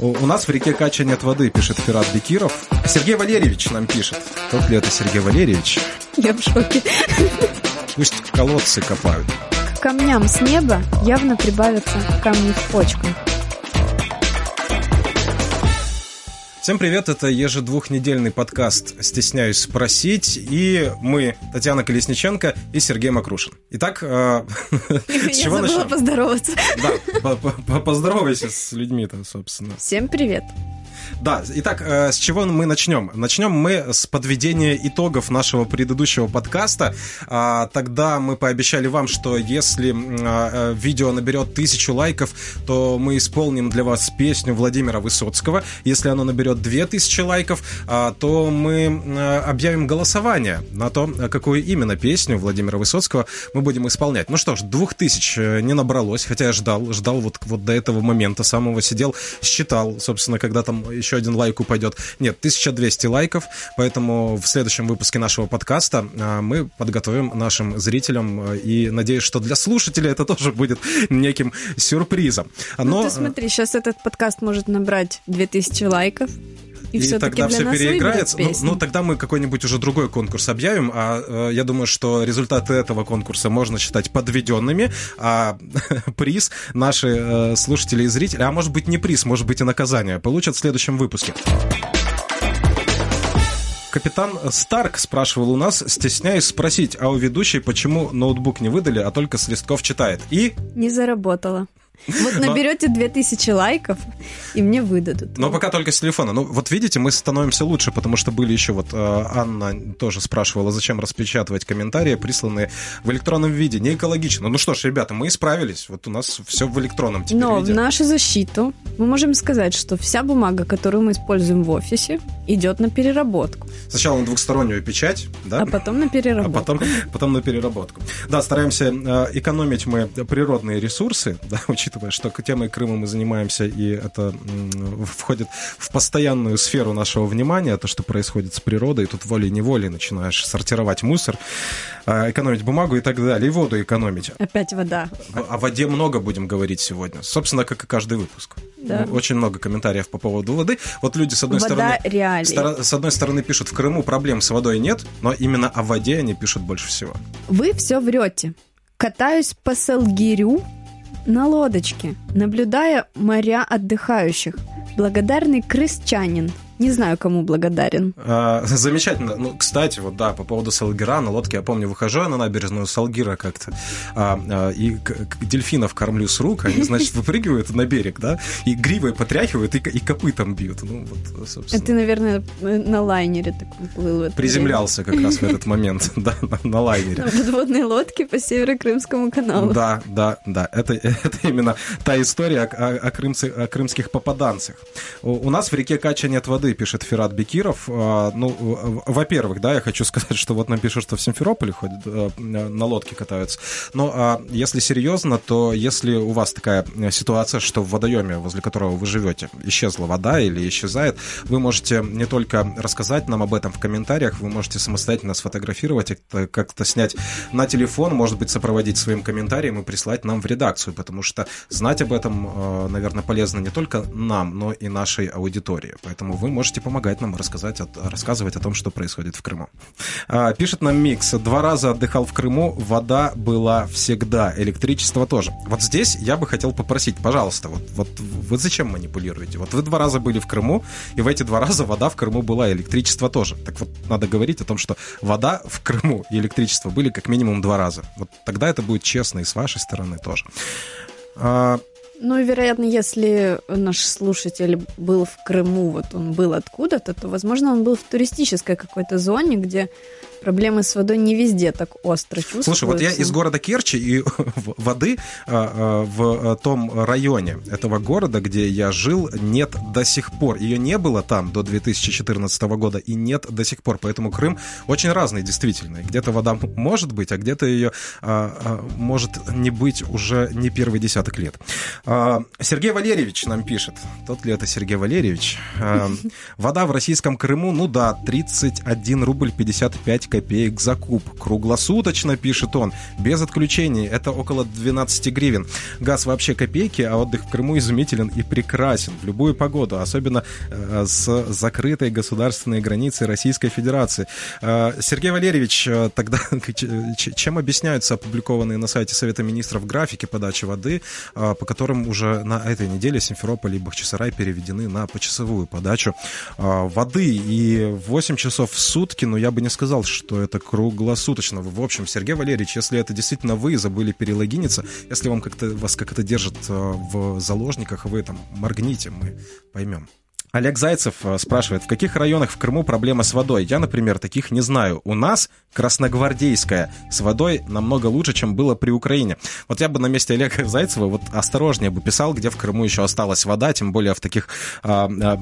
У, нас в реке Кача нет воды, пишет Ферат Бекиров. Сергей Валерьевич нам пишет. Тот ли это Сергей Валерьевич? Я в шоке. Пусть колодцы копают. К камням с неба явно прибавятся камни в почку. Всем привет, это ежедвухнедельный подкаст «Стесняюсь спросить», и мы, Татьяна Колесниченко и Сергей Макрушин. Итак, э, с чего Я забыла поздороваться. Да, поздоровайся с людьми-то, собственно. Всем привет. Да, итак, э, с чего мы начнем? Начнем мы с подведения итогов нашего предыдущего подкаста. А, тогда мы пообещали вам, что если а, э, видео наберет тысячу лайков, то мы исполним для вас песню Владимира Высоцкого. Если оно наберет две тысячи лайков, а, то мы объявим голосование на то, какую именно песню Владимира Высоцкого мы будем исполнять. Ну что ж, двух тысяч э, не набралось, хотя я ждал, ждал вот, вот до этого момента самого, сидел, считал, собственно, когда там еще один лайк упадет. Нет, 1200 лайков, поэтому в следующем выпуске нашего подкаста а, мы подготовим нашим зрителям а, и надеюсь, что для слушателей это тоже будет неким сюрпризом. Но... Ну ты смотри, сейчас этот подкаст может набрать 2000 лайков, и, и тогда все переиграется. Ну, ну, тогда мы какой-нибудь уже другой конкурс объявим. А э, я думаю, что результаты этого конкурса можно считать подведенными, а приз наши э, слушатели и зрители, а может быть не приз, может быть и наказание, получат в следующем выпуске. Капитан Старк спрашивал у нас, стесняюсь спросить, а у ведущей почему ноутбук не выдали, а только с листков читает? И... Не заработала. Вот наберете 2000 лайков, и мне выдадут. Но пока только с телефона. Ну, вот видите, мы становимся лучше, потому что были еще вот э, Анна тоже спрашивала, зачем распечатывать комментарии, присланные в электронном виде. Не экологично. Ну что ж, ребята, мы исправились. Вот у нас все в электронном теперь Но виде. в нашу защиту мы можем сказать, что вся бумага, которую мы используем в офисе, идет на переработку. Сначала на двухстороннюю печать, да? А потом на переработку. А потом, потом на переработку. Да, стараемся э, экономить мы природные ресурсы, да, учитывая, что темой Крыма мы занимаемся, и это входит в постоянную сферу нашего внимания, то, что происходит с природой, и тут волей-неволей начинаешь сортировать мусор, э, экономить бумагу и так далее, и воду экономить. Опять вода. О воде много будем говорить сегодня, собственно, как и каждый выпуск. Да. Очень много комментариев по поводу воды. Вот люди, с одной Вода стороны, стор- с одной стороны пишут, в Крыму проблем с водой нет, но именно о воде они пишут больше всего. Вы все врете. Катаюсь по Салгирю на лодочке, наблюдая моря отдыхающих. Благодарный крысчанин – не знаю, кому благодарен. А, замечательно. Ну, кстати, вот да, по поводу Салгира на лодке, я помню, выхожу я на набережную Салгира как-то, а, а, и дельфинов кормлю с рук, они, значит, выпрыгивают на берег, да, и гривой потряхивают, и, и копытом бьют. Ну, вот, собственно. ты, наверное, на лайнере такой плыл. Приземлялся как раз в этот момент, да, на лайнере. На подводной лодке по Северо-Крымскому каналу. Да, да, да. Это, это именно та история о, о, крымце, о крымских попаданцах. У, у нас в реке Кача нет воды, воды, пишет Ферат Бекиров. А, ну, во-первых, да, я хочу сказать, что вот нам пишут, что в Симферополе ходят, э, на лодке катаются. Но а если серьезно, то если у вас такая ситуация, что в водоеме, возле которого вы живете, исчезла вода или исчезает, вы можете не только рассказать нам об этом в комментариях, вы можете самостоятельно сфотографировать, как-то снять на телефон, может быть, сопроводить своим комментарием и прислать нам в редакцию, потому что знать об этом, э, наверное, полезно не только нам, но и нашей аудитории. Поэтому вы можете можете помогать нам рассказать, рассказывать о том, что происходит в Крыму. А, пишет нам Микс. Два раза отдыхал в Крыму, вода была всегда, электричество тоже. Вот здесь я бы хотел попросить, пожалуйста, вот, вот вы зачем манипулируете? Вот вы два раза были в Крыму, и в эти два раза вода в Крыму была, электричество тоже. Так вот, надо говорить о том, что вода в Крыму и электричество были как минимум два раза. Вот тогда это будет честно и с вашей стороны тоже. А, ну вероятно, если наш слушатель был в Крыму, вот он был откуда-то, то, возможно, он был в туристической какой-то зоне, где проблемы с водой не везде так остро чувствуются. Слушай, вот я из города Керчи, и воды а, а, в том районе этого города, где я жил, нет до сих пор. Ее не было там до 2014 года, и нет до сих пор. Поэтому Крым очень разный, действительно. Где-то вода может быть, а где-то ее а, может не быть уже не первый десяток лет. Сергей Валерьевич нам пишет. Тот ли это Сергей Валерьевич? Вода в российском Крыму, ну да, 31 рубль 55 копеек за куб. Круглосуточно, пишет он, без отключений. Это около 12 гривен. Газ вообще копейки, а отдых в Крыму изумителен и прекрасен в любую погоду, особенно э, с закрытой государственной границей Российской Федерации. Э, Сергей Валерьевич, э, тогда чем объясняются опубликованные на сайте Совета Министров графики подачи воды, по которым уже на этой неделе Симферополь и Бахчисарай переведены на почасовую подачу воды и 8 часов в сутки, но я бы не сказал, что это круглосуточно. В общем, Сергей Валерьевич, если это действительно вы забыли перелогиниться, если вам как-то вас как это держит в заложниках, вы там моргните, мы поймем. Олег Зайцев э, спрашивает, в каких районах в Крыму проблема с водой? Я, например, таких не знаю. У нас Красногвардейская с водой намного лучше, чем было при Украине. Вот я бы на месте Олега Зайцева вот осторожнее бы писал, где в Крыму еще осталась вода, тем более в таких а, а,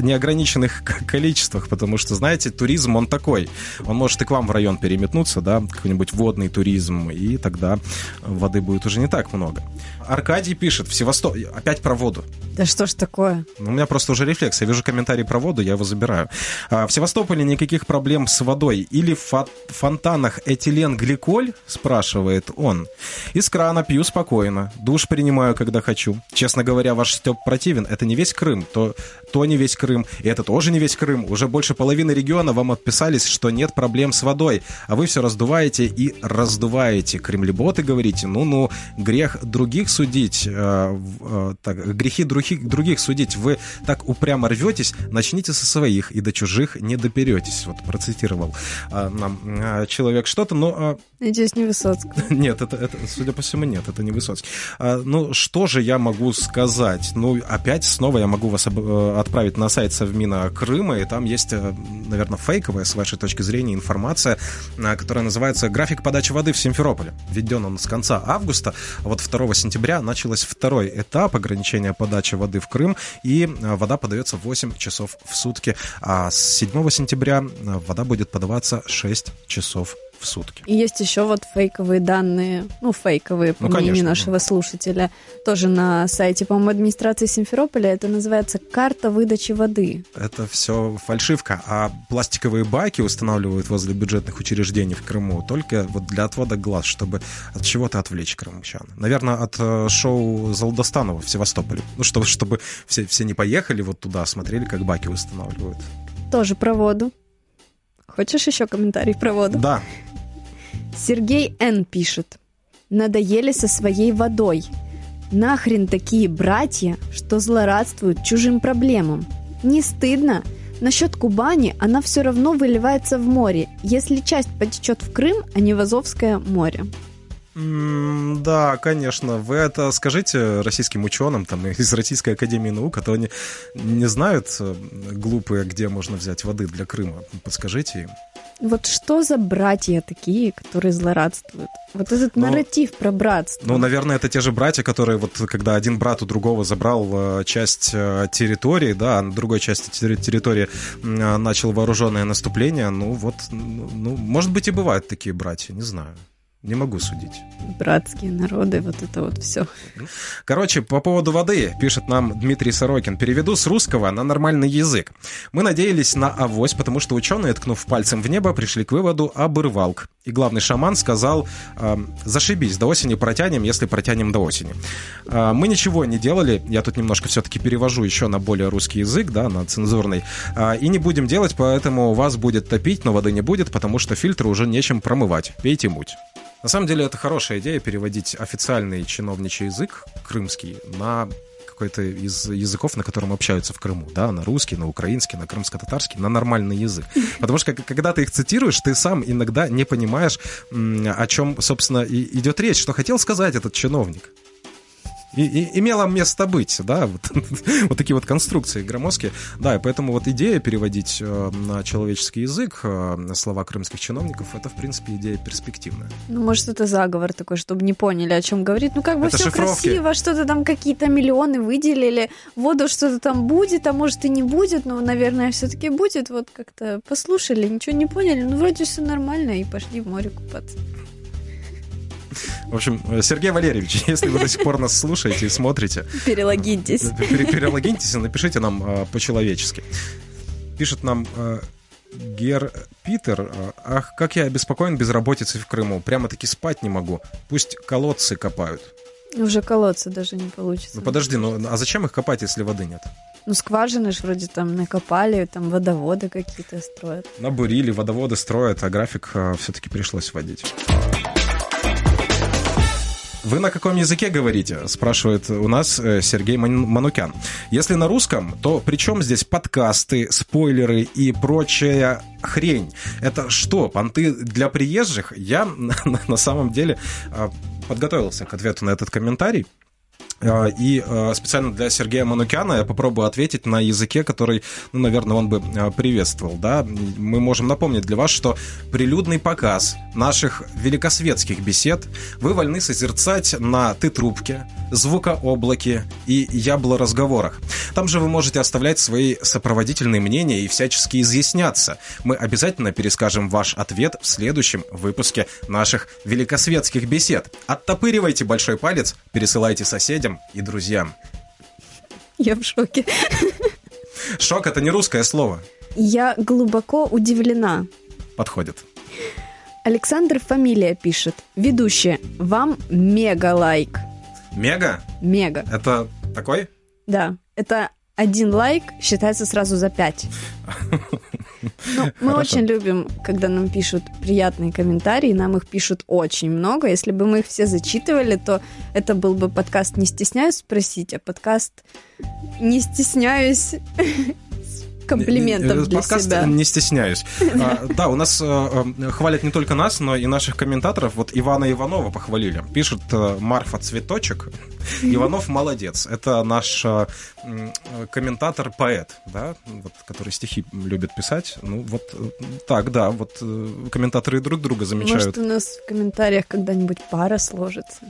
неограниченных количествах, потому что, знаете, туризм, он такой. Он может и к вам в район переметнуться, да, какой-нибудь водный туризм, и тогда воды будет уже не так много. Аркадий пишет, в Севастополь... Опять про воду. Да что ж такое? Ну, у меня просто уже рефлекс. Я вижу комментарий про воду, я его забираю. А, в Севастополе никаких проблем с водой. Или в фа- фонтанах этиленгликоль, спрашивает он. Из крана пью спокойно. Душ принимаю, когда хочу. Честно говоря, ваш Степ противен. Это не весь Крым. То, то не весь Крым. И это тоже не весь Крым. Уже больше половины региона вам отписались, что нет проблем с водой. А вы все раздуваете и раздуваете. Кремлеботы говорите, ну-ну, грех других судить, э, э, так, грехи других, других судить. Вы так упрямо рветесь, начните со своих, и до чужих не доперетесь. Вот процитировал э, нам э, человек что-то, но... Э, Надеюсь, не Высоцкий. Нет, это, это, судя по всему, нет, это не Высоцкий. Э, ну, что же я могу сказать? Ну, опять снова я могу вас э, отправить на сайт Совмина Крыма, и там есть, э, наверное, фейковая, с вашей точки зрения, информация, э, которая называется «График подачи воды в Симферополе». Введен он с конца августа, а вот 2 сентября началось второй этап ограничения подачи воды в Крым, и э, вода подается 8 часов в сутки. А с 7 сентября вода будет подаваться 6 часов в сутки. И есть еще вот фейковые данные, ну, фейковые, по ну, мнению конечно, нашего ну. слушателя, тоже на сайте, по-моему, администрации Симферополя. Это называется «Карта выдачи воды». Это все фальшивка. А пластиковые баки устанавливают возле бюджетных учреждений в Крыму только вот для отвода глаз, чтобы от чего-то отвлечь крымчан. Наверное, от э, шоу Залдостанова в Севастополе. Ну, чтобы, чтобы все, все не поехали вот туда, а смотрели, как баки устанавливают. Тоже про воду. Хочешь еще комментарий про воду? Да. Сергей Н. пишет. Надоели со своей водой. Нахрен такие братья, что злорадствуют чужим проблемам. Не стыдно? Насчет Кубани она все равно выливается в море, если часть потечет в Крым, а не в Азовское море. Да, конечно. Вы это скажите российским ученым там, из Российской Академии Наук, а то они не знают, э, глупые, где можно взять воды для Крыма. Подскажите им. Вот что за братья такие, которые злорадствуют? Вот этот ну, нарратив про братство. Ну, наверное, это те же братья, которые вот когда один брат у другого забрал э, часть э, территории, да, а на другой части территории начал вооруженное наступление, ну вот, ну, может быть и бывают такие братья, не знаю. Не могу судить. Братские народы, вот это вот все. Короче, по поводу воды, пишет нам Дмитрий Сорокин. Переведу с русского на нормальный язык. Мы надеялись на авось, потому что ученые, ткнув пальцем в небо, пришли к выводу обырвалк. И главный шаман сказал, э, зашибись, до осени протянем, если протянем до осени. Э, мы ничего не делали, я тут немножко все-таки перевожу еще на более русский язык, да, на цензурный, э, и не будем делать, поэтому вас будет топить, но воды не будет, потому что фильтры уже нечем промывать. Пейте муть. На самом деле это хорошая идея переводить официальный чиновничий язык крымский на какой-то из языков, на котором общаются в Крыму, да, на русский, на украинский, на крымско-татарский, на нормальный язык. Потому что когда ты их цитируешь, ты сам иногда не понимаешь, о чем, собственно, и идет речь, что хотел сказать этот чиновник и, и, имело место быть, да, вот, вот такие вот конструкции громоздкие. Да, и поэтому вот идея переводить э, на человеческий язык э, слова крымских чиновников, это, в принципе, идея перспективная. Ну, может, это заговор такой, чтобы не поняли, о чем говорит. Ну, как бы это все шифровки. красиво, что-то там какие-то миллионы выделили, воду что-то там будет, а может и не будет, но, наверное, все-таки будет. Вот как-то послушали, ничего не поняли, ну, вроде все нормально, и пошли в море купаться. В общем, Сергей Валерьевич, если вы до сих пор нас слушаете и смотрите... Перелогиньтесь. Перелогиньтесь и напишите нам э, по-человечески. Пишет нам э, Гер Питер, ах, как я обеспокоен безработицей в Крыму. Прямо-таки спать не могу. Пусть колодцы копают. Уже колодцы даже не получится. Ну подожди, ну а зачем их копать, если воды нет? Ну, скважины ж вроде там накопали, там водоводы какие-то строят. Набурили, водоводы строят, а график э, все-таки пришлось вводить. Вы на каком языке говорите? Спрашивает у нас э, Сергей Манукян. Если на русском, то при чем здесь подкасты, спойлеры и прочая хрень? Это что, понты для приезжих? Я на самом деле э, подготовился к ответу на этот комментарий. А, и а, специально для Сергея Манукяна я попробую ответить на языке, который, ну, наверное, он бы а, приветствовал. Да? Мы можем напомнить для вас, что прилюдный показ наших великосветских бесед вы вольны созерцать на «Ты-трубке», «Звукооблаке» и «Ябло-разговорах». Там же вы можете оставлять свои сопроводительные мнения и всячески изъясняться. Мы обязательно перескажем ваш ответ в следующем выпуске наших великосветских бесед. Оттопыривайте большой палец, пересылайте соседям, соседям и друзьям. Я в шоке. Шок — это не русское слово. Я глубоко удивлена. Подходит. Александр Фамилия пишет. Ведущая, вам мега лайк. Мега? Мега. Это такой? Да. Это один лайк считается сразу за пять. Ну, мы очень любим, когда нам пишут приятные комментарии, нам их пишут очень много. Если бы мы их все зачитывали, то это был бы подкаст «Не стесняюсь спросить», а подкаст «Не стесняюсь комплиментов для Подкаст себя. не стесняюсь. А, да, у нас а, хвалят не только нас, но и наших комментаторов. Вот Ивана Иванова похвалили. Пишет э, Марфа Цветочек. Иванов молодец. Это наш а, комментатор-поэт, да, вот, который стихи любит писать. Ну, вот э, так, да, вот э, комментаторы друг друга замечают. Может, у нас в комментариях когда-нибудь пара сложится.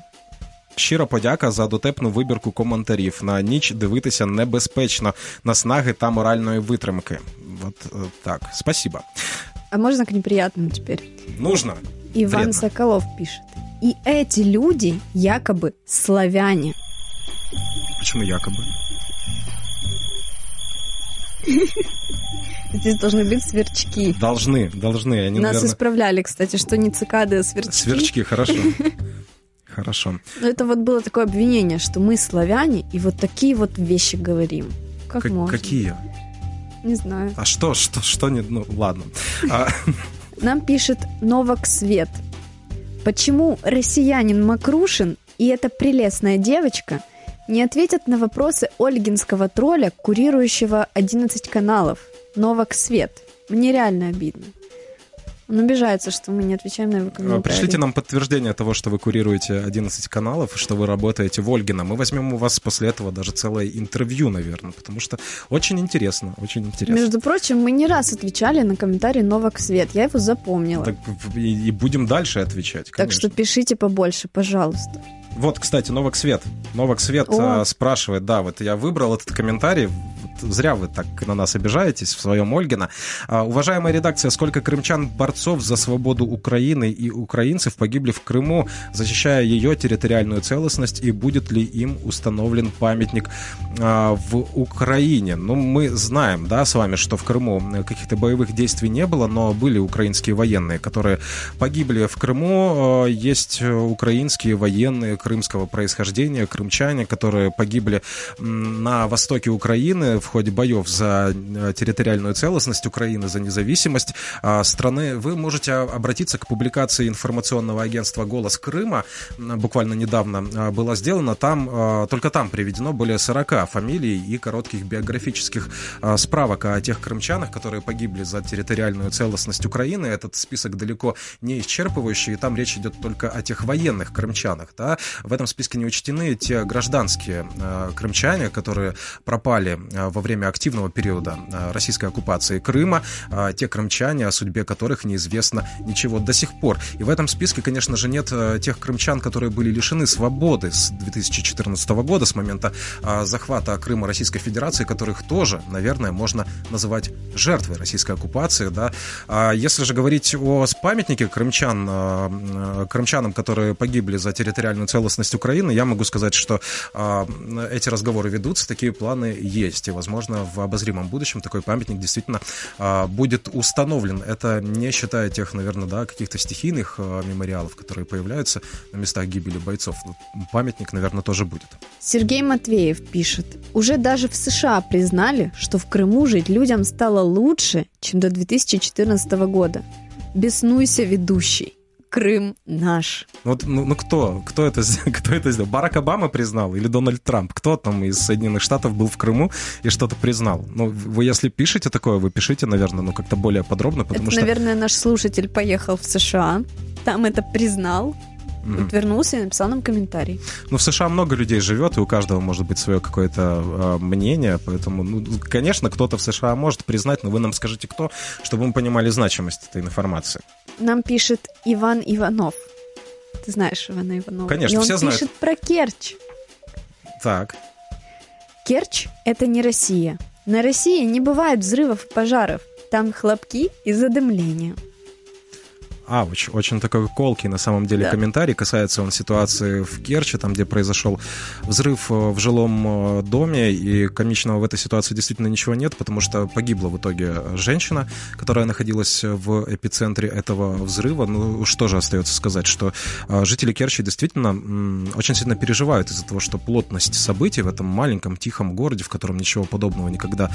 Щира подяка за дотепну вибірку коментарів. На ніч дивитися небезпечно, наснаги та моральної витримки. Вот так. Спасибо. А можно к неприятным теперь? Нужно. Иван Вредно. Соколов пишет. И эти люди якобы славяне. Почему якобы? Здесь должны быть сверчки. Должны, должны. Они, Нас наверное... исправляли, кстати, что не цикады, а сверчки. Сверчки, хорошо. Хорошо. Но это вот было такое обвинение, что мы славяне и вот такие вот вещи говорим. Как К- можно? Какие? Не знаю. А что, что, что не... Ну, ладно. А, Нам пишет Новак Свет. Почему россиянин Макрушин и эта прелестная девочка не ответят на вопросы ольгинского тролля, курирующего 11 каналов? Новак Свет. Мне реально обидно. Он обижается, что мы не отвечаем на его комментарии. Пришлите нам подтверждение того, что вы курируете 11 каналов, что вы работаете в Ольгино. Мы возьмем у вас после этого даже целое интервью, наверное, потому что очень интересно, очень интересно. Между прочим, мы не раз отвечали на комментарий Новак Свет. Я его запомнила. Так и, и будем дальше отвечать. Так что пишите побольше, пожалуйста. Вот, кстати, Новак Свет. Новак Свет О. э, спрашивает, да, вот я выбрал этот комментарий, зря вы так на нас обижаетесь в своем Ольгино. А, уважаемая редакция, сколько крымчан-борцов за свободу Украины и украинцев погибли в Крыму, защищая ее территориальную целостность, и будет ли им установлен памятник а, в Украине? Ну, мы знаем, да, с вами, что в Крыму каких-то боевых действий не было, но были украинские военные, которые погибли в Крыму. А, Есть украинские военные крымского происхождения, крымчане, которые погибли на востоке Украины в ходе боев за э, территориальную целостность Украины, за независимость а, страны. Вы можете обратиться к публикации информационного агентства «Голос Крыма». Буквально недавно а, была сделана. Там, а, только там приведено более 40 фамилий и коротких биографических а, справок о тех крымчанах, которые погибли за территориальную целостность Украины. Этот список далеко не исчерпывающий, и там речь идет только о тех военных крымчанах. Да? В этом списке не учтены те гражданские крымчане, которые пропали э, во время активного периода э, российской оккупации Крыма, э, те крымчане, о судьбе которых неизвестно ничего до сих пор. И в этом списке, конечно же, нет э, тех крымчан, которые были лишены свободы с 2014 года, с момента захвата Крыма Российской Федерации, которых тоже, наверное, можно называть жертвой российской оккупации. Да? А если же говорить о памятнике крымчан, крымчанам, которые погибли за территориальную целостность Украины, я могу сказать, что эти разговоры ведутся, такие планы есть. И, возможно, возможно, в обозримом будущем такой памятник действительно а, будет установлен. Это не считая тех, наверное, да, каких-то стихийных а, мемориалов, которые появляются на местах гибели бойцов. Памятник, наверное, тоже будет. Сергей Матвеев пишет. Уже даже в США признали, что в Крыму жить людям стало лучше, чем до 2014 года. Беснуйся, ведущий. Крым наш. Вот, ну, ну кто? Кто это, кто это сделал? Барак Обама признал или Дональд Трамп? Кто там из Соединенных Штатов был в Крыму и что-то признал? Ну, вы если пишете такое, вы пишите, наверное, ну как-то более подробно, потому это, что... наверное, наш слушатель поехал в США, там это признал, mm вернулся и написал нам комментарий. Ну, в США много людей живет, и у каждого может быть свое какое-то э, мнение, поэтому, ну, конечно, кто-то в США может признать, но вы нам скажите, кто, чтобы мы понимали значимость этой информации. Нам пишет Иван Иванов. Ты знаешь Ивана Иванова? Конечно, и он все знают. пишет про Керчь. Так. Керчь — это не Россия. На России не бывает взрывов и пожаров. Там хлопки и задымление. Ауч. Очень такой колкий, на самом деле, да. комментарий. Касается он ситуации в Керчи, там, где произошел взрыв э, в жилом э, доме, и комичного в этой ситуации действительно ничего нет, потому что погибла в итоге женщина, которая находилась в эпицентре этого взрыва. Ну, что же остается сказать, что э, жители Керчи действительно очень сильно переживают из-за того, что плотность событий в этом маленьком тихом городе, в котором ничего подобного никогда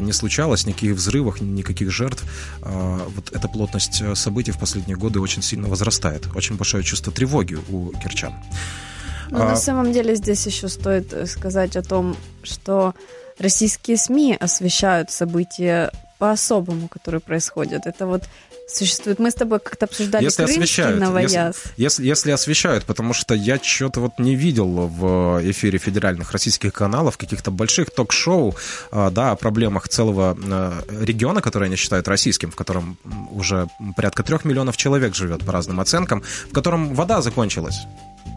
не случалось, никаких взрывов, никаких жертв, вот эта плотность событий в последние последние годы очень сильно возрастает. Очень большое чувство тревоги у кирчан. Но а... на самом деле здесь еще стоит э, сказать о том, что российские СМИ освещают события по-особому, которые происходят. Это вот существует. Мы с тобой как-то обсуждали если крымский освещают, новояз. Если, если, если освещают, потому что я что-то вот не видел в эфире федеральных российских каналов, каких-то больших ток-шоу, а, да, о проблемах целого а, региона, который они считают российским, в котором уже порядка трех миллионов человек живет по разным оценкам, в котором вода закончилась.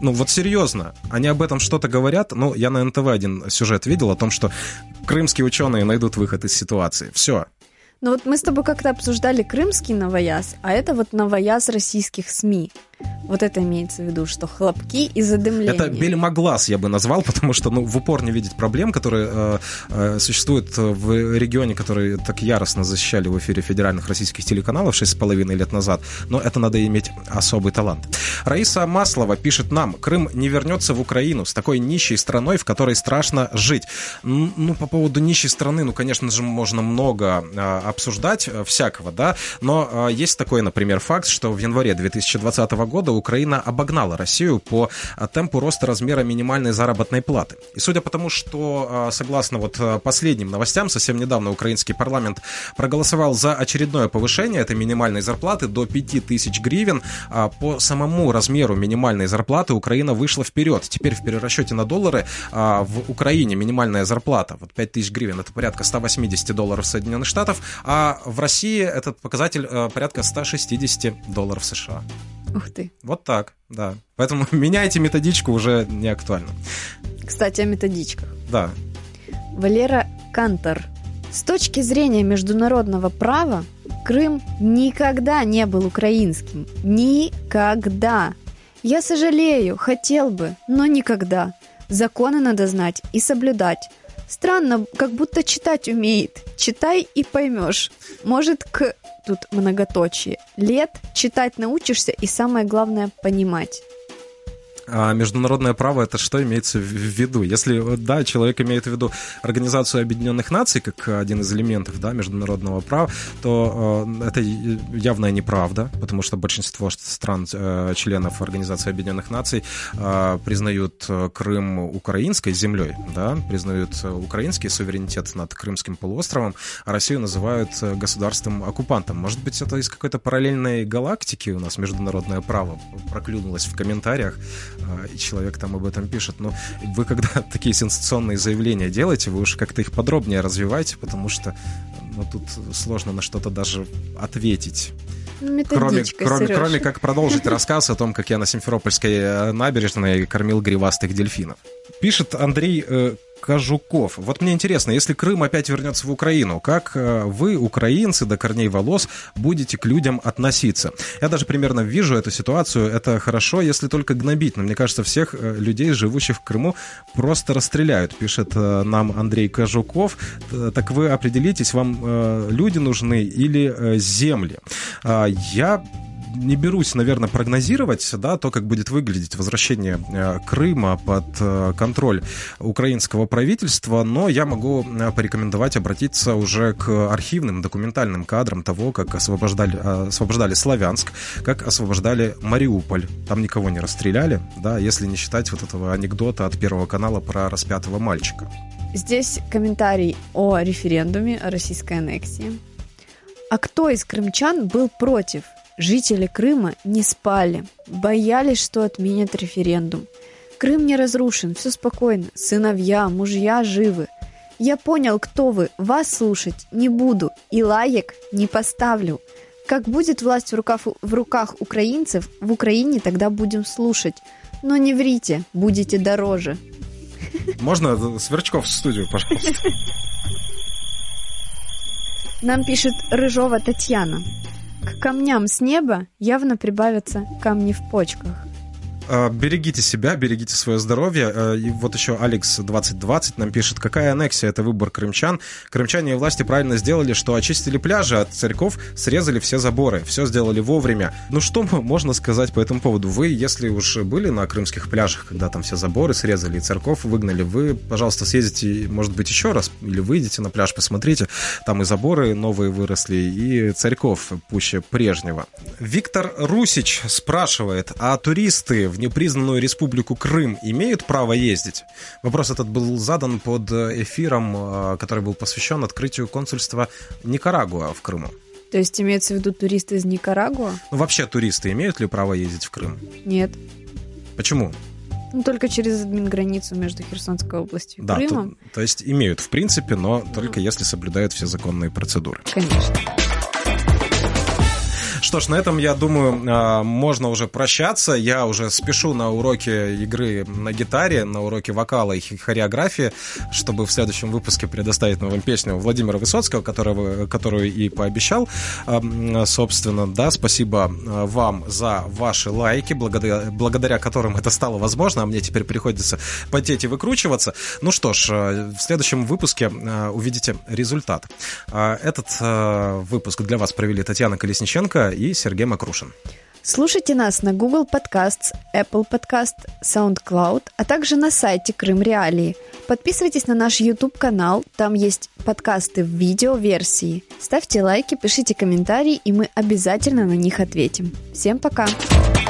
Ну вот серьезно, они об этом что-то говорят. Ну, я на НТВ один сюжет видел о том, что крымские ученые найдут выход из ситуации. Все, ну вот мы с тобой как-то обсуждали крымский новояз, а это вот новояз российских СМИ. Вот это имеется в виду, что хлопки и задымление. Это бельмоглаз я бы назвал, потому что ну, в упор не видеть проблем, которые э, э, существуют в регионе, которые так яростно защищали в эфире федеральных российских телеканалов 6,5 лет назад. Но это надо иметь особый талант. Раиса Маслова пишет нам, Крым не вернется в Украину с такой нищей страной, в которой страшно жить. Ну, по поводу нищей страны, ну, конечно же, можно много э, обсуждать, э, всякого, да, но э, есть такой, например, факт, что в январе 2020 года Украина обогнала Россию по э, темпу роста размера минимальной заработной платы. И судя по тому, что, согласно вот последним новостям, совсем недавно украинский парламент проголосовал за очередное повышение этой минимальной зарплаты до 5000 гривен, по самому размеру минимальной зарплаты Украина вышла вперед. Теперь в перерасчете на доллары в Украине минимальная зарплата, вот 5000 гривен, это порядка 180 долларов Соединенных Штатов, а в России этот показатель э, порядка 160 долларов США. Ух ты. Вот так, да. Поэтому меняйте методичку уже не актуально. Кстати, о методичках. Да. Валера Кантор. С точки зрения международного права, Крым никогда не был украинским. Никогда. Я сожалею, хотел бы, но никогда. Законы надо знать и соблюдать. Странно, как будто читать умеет. Читай и поймешь. Может, к тут многоточие. Лет читать научишься и самое главное понимать. А международное право это что имеется в виду? Если, да, человек имеет в виду Организацию Объединенных Наций как один из элементов да, международного права, то э, это явная неправда, потому что большинство стран, э, членов Организации Объединенных Наций э, признают Крым украинской землей, да, признают украинский суверенитет над Крымским полуостровом, а Россию называют государством-оккупантом. Может быть, это из какой-то параллельной галактики у нас международное право проклюнулось в комментариях. А, и человек там об этом пишет. Но вы когда такие сенсационные заявления делаете, вы уж как-то их подробнее развивайте, потому что ну, тут сложно на что-то даже ответить. Ну, кроме, кроме, кроме как продолжить рассказ о том, как я на Симферопольской э, набережной кормил гривастых дельфинов. Пишет Андрей э, Кожуков. Вот мне интересно, если Крым опять вернется в Украину, как э, вы, украинцы, до корней волос, будете к людям относиться? Я даже примерно вижу эту ситуацию. Это хорошо, если только гнобить. Но мне кажется, всех э, людей, живущих в Крыму, просто расстреляют, пишет э, нам Андрей Кожуков. Так вы определитесь, вам люди нужны или земли? А, я не берусь, наверное, прогнозировать, да, то, как будет выглядеть возвращение э, Крыма под э, контроль украинского правительства, но я могу э, порекомендовать обратиться уже к архивным документальным кадрам того, как освобождали, освобождали Славянск, как освобождали Мариуполь. Там никого не расстреляли, да, если не считать вот этого анекдота от Первого канала про распятого мальчика. Здесь комментарий о референдуме, о российской аннексии. А кто из крымчан был против? Жители Крыма не спали, боялись, что отменят референдум. Крым не разрушен, все спокойно, сыновья, мужья живы. Я понял, кто вы, вас слушать не буду и лаек не поставлю. Как будет власть в руках, в руках украинцев, в Украине тогда будем слушать. Но не врите, будете дороже. Можно Сверчков в студию, пожалуйста? Нам пишет Рыжова Татьяна. К камням с неба явно прибавятся камни в почках. А, берегите себя, берегите свое здоровье. А, и вот еще Алекс 2020 нам пишет, какая аннексия, это выбор крымчан. Крымчане и власти правильно сделали, что очистили пляжи от царьков, срезали все заборы, все сделали вовремя. Ну что можно сказать по этому поводу? Вы, если уж были на крымских пляжах, когда там все заборы срезали и церков выгнали, вы, пожалуйста, съездите, может быть, еще раз, или выйдете на пляж, посмотрите, там и заборы новые выросли, и царьков пуще прежнего. Виктор Русич спрашивает, а туристы в в непризнанную республику Крым имеют право ездить? Вопрос этот был задан под эфиром, э, который был посвящен открытию консульства Никарагуа в Крыму. То есть имеется в виду туристы из Никарагуа? Ну, вообще туристы имеют ли право ездить в Крым? Нет. Почему? Ну, только через админ-границу между Херсонской областью и да, Крымом. То, то есть имеют, в принципе, но только если соблюдают все законные процедуры. Конечно. Что ж, на этом, я думаю, а, можно уже прощаться. Я уже спешу на уроки игры на гитаре, на уроки вокала и хореографии, чтобы в следующем выпуске предоставить вам песню Владимира Высоцкого, которого, которую и пообещал. А, собственно, да, спасибо а, вам за ваши лайки, благодаря, благодаря которым это стало возможно, а мне теперь приходится потеть и выкручиваться. Ну что ж, в следующем выпуске увидите результат. Этот выпуск для вас провели Татьяна Колесниченко и Сергей Макрушин. Слушайте нас на Google Podcasts, Apple Podcast, SoundCloud, а также на сайте Крым Реалии. Подписывайтесь на наш YouTube-канал, там есть подкасты в видео-версии. Ставьте лайки, пишите комментарии, и мы обязательно на них ответим. Всем пока! Пока!